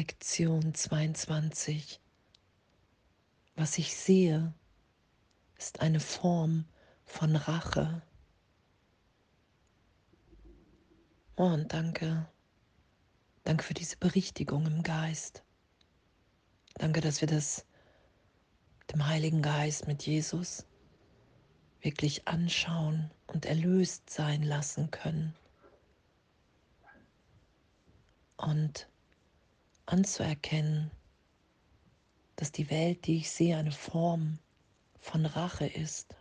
Lektion 22. Was ich sehe, ist eine Form von Rache. Oh, und danke. Danke für diese Berichtigung im Geist. Danke, dass wir das dem Heiligen Geist mit Jesus wirklich anschauen und erlöst sein lassen können. Und anzuerkennen, dass die Welt, die ich sehe, eine Form von Rache ist.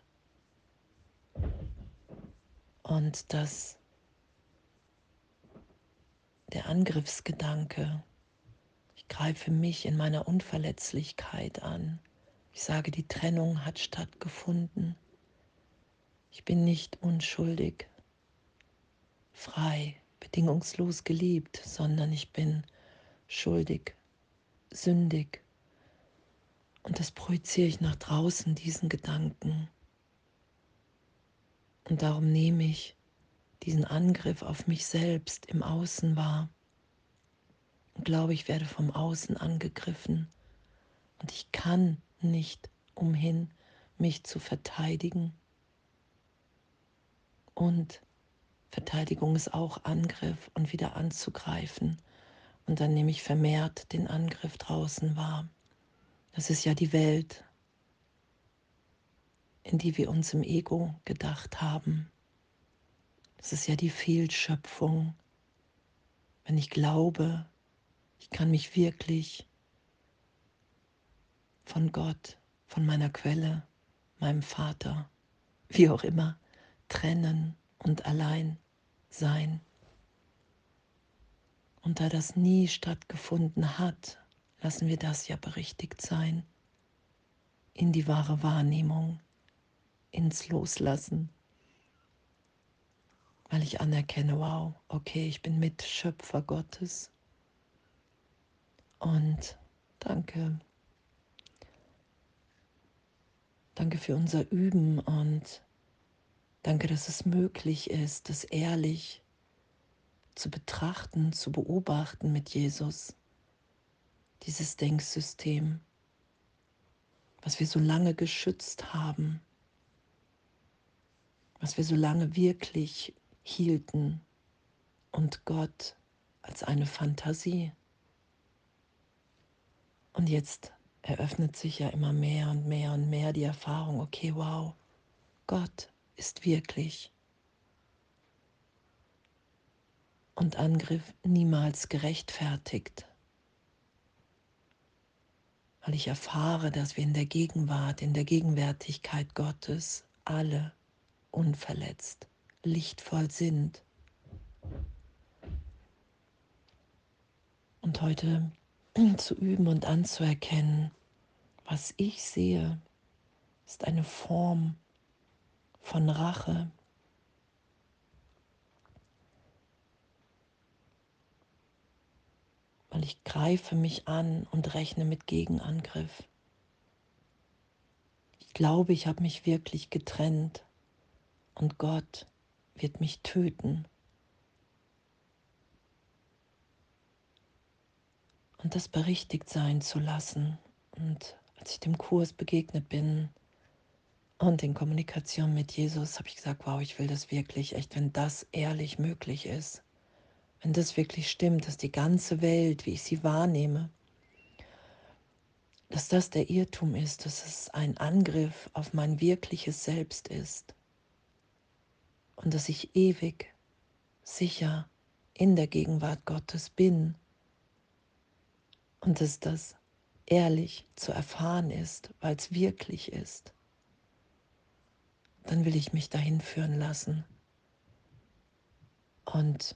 Und dass der Angriffsgedanke, ich greife mich in meiner Unverletzlichkeit an. Ich sage, die Trennung hat stattgefunden. Ich bin nicht unschuldig, frei, bedingungslos geliebt, sondern ich bin schuldig, sündig. Und das projiziere ich nach draußen, diesen Gedanken. Und darum nehme ich diesen Angriff auf mich selbst im Außen wahr. Und glaube, ich werde vom Außen angegriffen. Und ich kann nicht umhin, mich zu verteidigen. Und Verteidigung ist auch Angriff und wieder anzugreifen. Und dann nehme ich vermehrt den Angriff draußen wahr. Das ist ja die Welt, in die wir uns im Ego gedacht haben. Das ist ja die Fehlschöpfung. Wenn ich glaube, ich kann mich wirklich von Gott, von meiner Quelle, meinem Vater, wie auch immer, trennen und allein sein. Und da das nie stattgefunden hat, lassen wir das ja berichtigt sein, in die wahre Wahrnehmung, ins Loslassen, weil ich anerkenne, wow, okay, ich bin Mitschöpfer Gottes. Und danke. Danke für unser Üben und danke, dass es möglich ist, das ehrlich zu betrachten, zu beobachten mit Jesus dieses Denksystem, was wir so lange geschützt haben, was wir so lange wirklich hielten und Gott als eine Fantasie. Und jetzt eröffnet sich ja immer mehr und mehr und mehr die Erfahrung, okay, wow, Gott ist wirklich. Und Angriff niemals gerechtfertigt weil ich erfahre, dass wir in der Gegenwart, in der Gegenwärtigkeit Gottes alle unverletzt, lichtvoll sind. Und heute zu üben und anzuerkennen, was ich sehe, ist eine Form von Rache, ich greife mich an und rechne mit Gegenangriff. Ich glaube, ich habe mich wirklich getrennt und Gott wird mich töten. Und das berichtigt sein zu lassen. Und als ich dem Kurs begegnet bin und in Kommunikation mit Jesus, habe ich gesagt, wow, ich will das wirklich, echt, wenn das ehrlich möglich ist wenn das wirklich stimmt, dass die ganze Welt, wie ich sie wahrnehme, dass das der Irrtum ist, dass es ein Angriff auf mein wirkliches Selbst ist und dass ich ewig sicher in der Gegenwart Gottes bin und dass das ehrlich zu erfahren ist, weil es wirklich ist, dann will ich mich dahin führen lassen. Und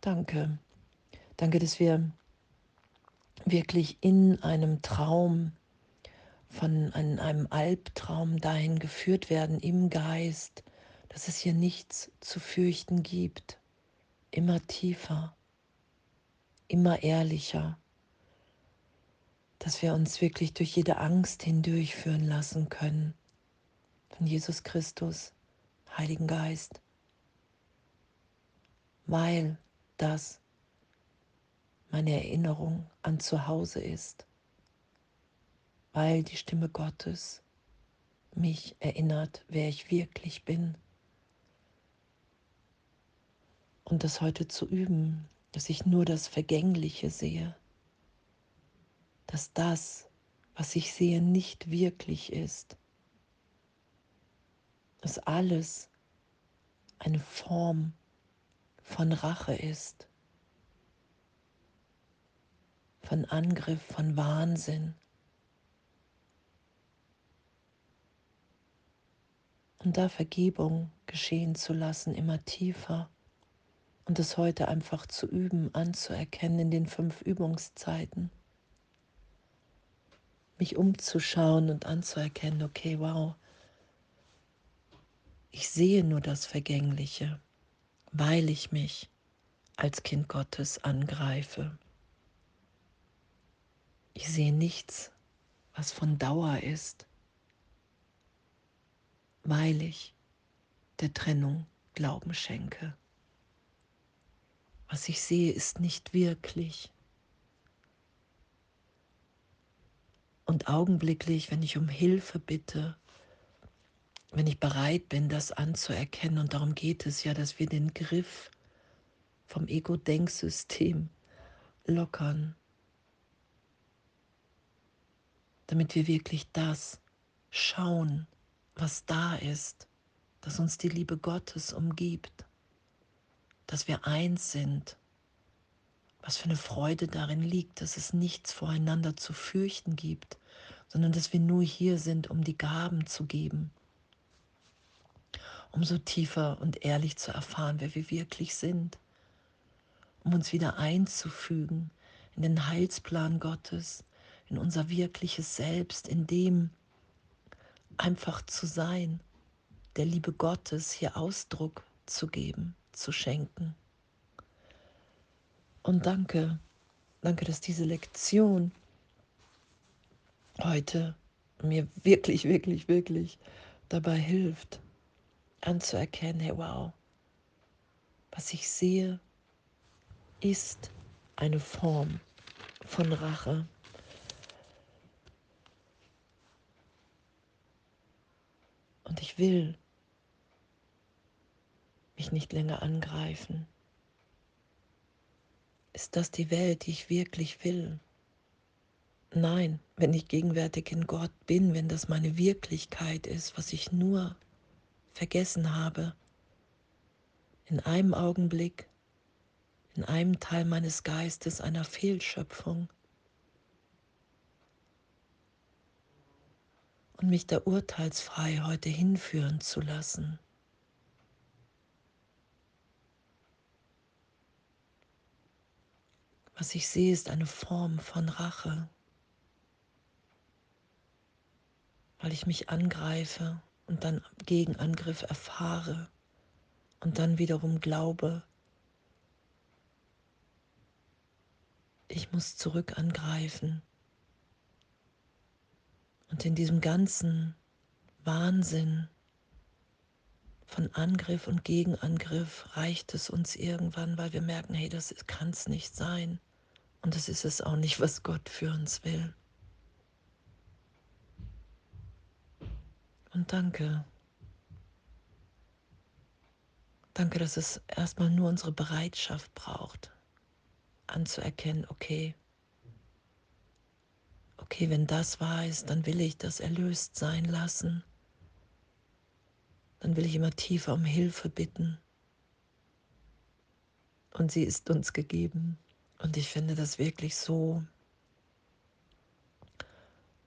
Danke. Danke, dass wir wirklich in einem Traum, von einem Albtraum dahin geführt werden im Geist, dass es hier nichts zu fürchten gibt. Immer tiefer, immer ehrlicher, dass wir uns wirklich durch jede Angst hindurchführen lassen können. Von Jesus Christus, Heiligen Geist. Weil das meine Erinnerung an zu Hause ist, weil die Stimme Gottes mich erinnert, wer ich wirklich bin. Und das heute zu üben, dass ich nur das Vergängliche sehe, dass das, was ich sehe, nicht wirklich ist, dass alles eine Form von Rache ist, von Angriff, von Wahnsinn. Und da Vergebung geschehen zu lassen, immer tiefer und es heute einfach zu üben, anzuerkennen in den fünf Übungszeiten. Mich umzuschauen und anzuerkennen, okay, wow, ich sehe nur das Vergängliche, weil ich mich als Kind Gottes angreife. Ich sehe nichts, was von Dauer ist, weil ich der Trennung Glauben schenke. Was ich sehe, ist nicht wirklich. Und augenblicklich, wenn ich um Hilfe bitte, wenn ich bereit bin, das anzuerkennen, und darum geht es ja, dass wir den Griff vom Ego-Denksystem lockern, damit wir wirklich das schauen, was da ist, dass uns die Liebe Gottes umgibt dass wir eins sind. Was für eine Freude darin liegt, dass es nichts voreinander zu fürchten gibt, sondern dass wir nur hier sind, um die Gaben zu geben, um so tiefer und ehrlich zu erfahren, wer wir wirklich sind, um uns wieder einzufügen in den Heilsplan Gottes, in unser wirkliches Selbst, in dem einfach zu sein, der Liebe Gottes hier Ausdruck zu geben zu schenken. Und danke, danke, dass diese Lektion heute mir wirklich, wirklich, wirklich dabei hilft, anzuerkennen, hey wow, was ich sehe, ist eine Form von Rache. Und ich will mich nicht länger angreifen? Ist das die Welt, die ich wirklich will? Nein, wenn ich gegenwärtig in Gott bin, wenn das meine Wirklichkeit ist, was ich nur vergessen habe, in einem Augenblick, in einem Teil meines Geistes einer Fehlschöpfung. Und mich da urteilsfrei heute hinführen zu lassen. Was ich sehe, ist eine Form von Rache, weil ich mich angreife und dann Gegenangriff erfahre und dann wiederum glaube, ich muss zurück angreifen. Und in diesem ganzen Wahnsinn von Angriff und Gegenangriff reicht es uns irgendwann, weil wir merken, hey, das kann es nicht sein. Und das ist es auch nicht, was Gott für uns will. Und danke. Danke, dass es erstmal nur unsere Bereitschaft braucht, anzuerkennen, okay, okay, wenn das wahr ist, dann will ich das erlöst sein lassen. Dann will ich immer tiefer um Hilfe bitten. Und sie ist uns gegeben. Und ich finde das wirklich so,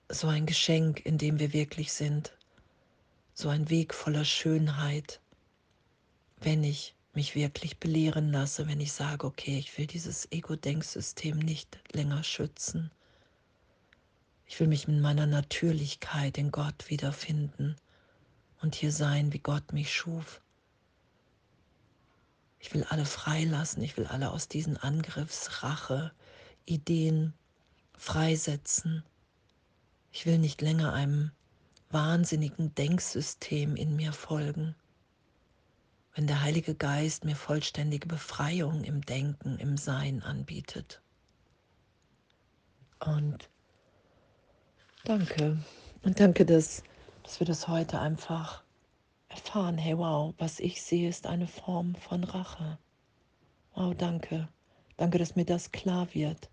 so ein Geschenk, in dem wir wirklich sind. So ein Weg voller Schönheit, wenn ich mich wirklich belehren lasse, wenn ich sage, okay, ich will dieses Ego-Denksystem nicht länger schützen. Ich will mich in meiner Natürlichkeit in Gott wiederfinden und hier sein, wie Gott mich schuf. Ich will alle freilassen, ich will alle aus diesen Angriffsrache, Ideen freisetzen. Ich will nicht länger einem wahnsinnigen Denksystem in mir folgen. Wenn der Heilige Geist mir vollständige Befreiung im Denken, im Sein anbietet. Und danke. Und danke, dass, dass wir das heute einfach erfahren. Hey, wow, was ich sehe, ist eine Form von Rache. Wow, danke. Danke, dass mir das klar wird.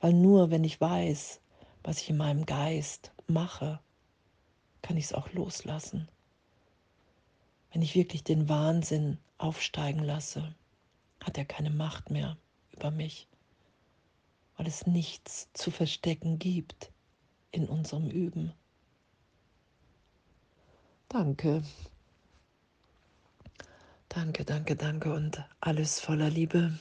Weil nur wenn ich weiß, was ich in meinem Geist mache, kann ich es auch loslassen. Wenn ich wirklich den Wahnsinn aufsteigen lasse, hat er keine Macht mehr über mich, weil es nichts zu verstecken gibt in unserem Üben. Danke. Danke, danke, danke und alles voller Liebe.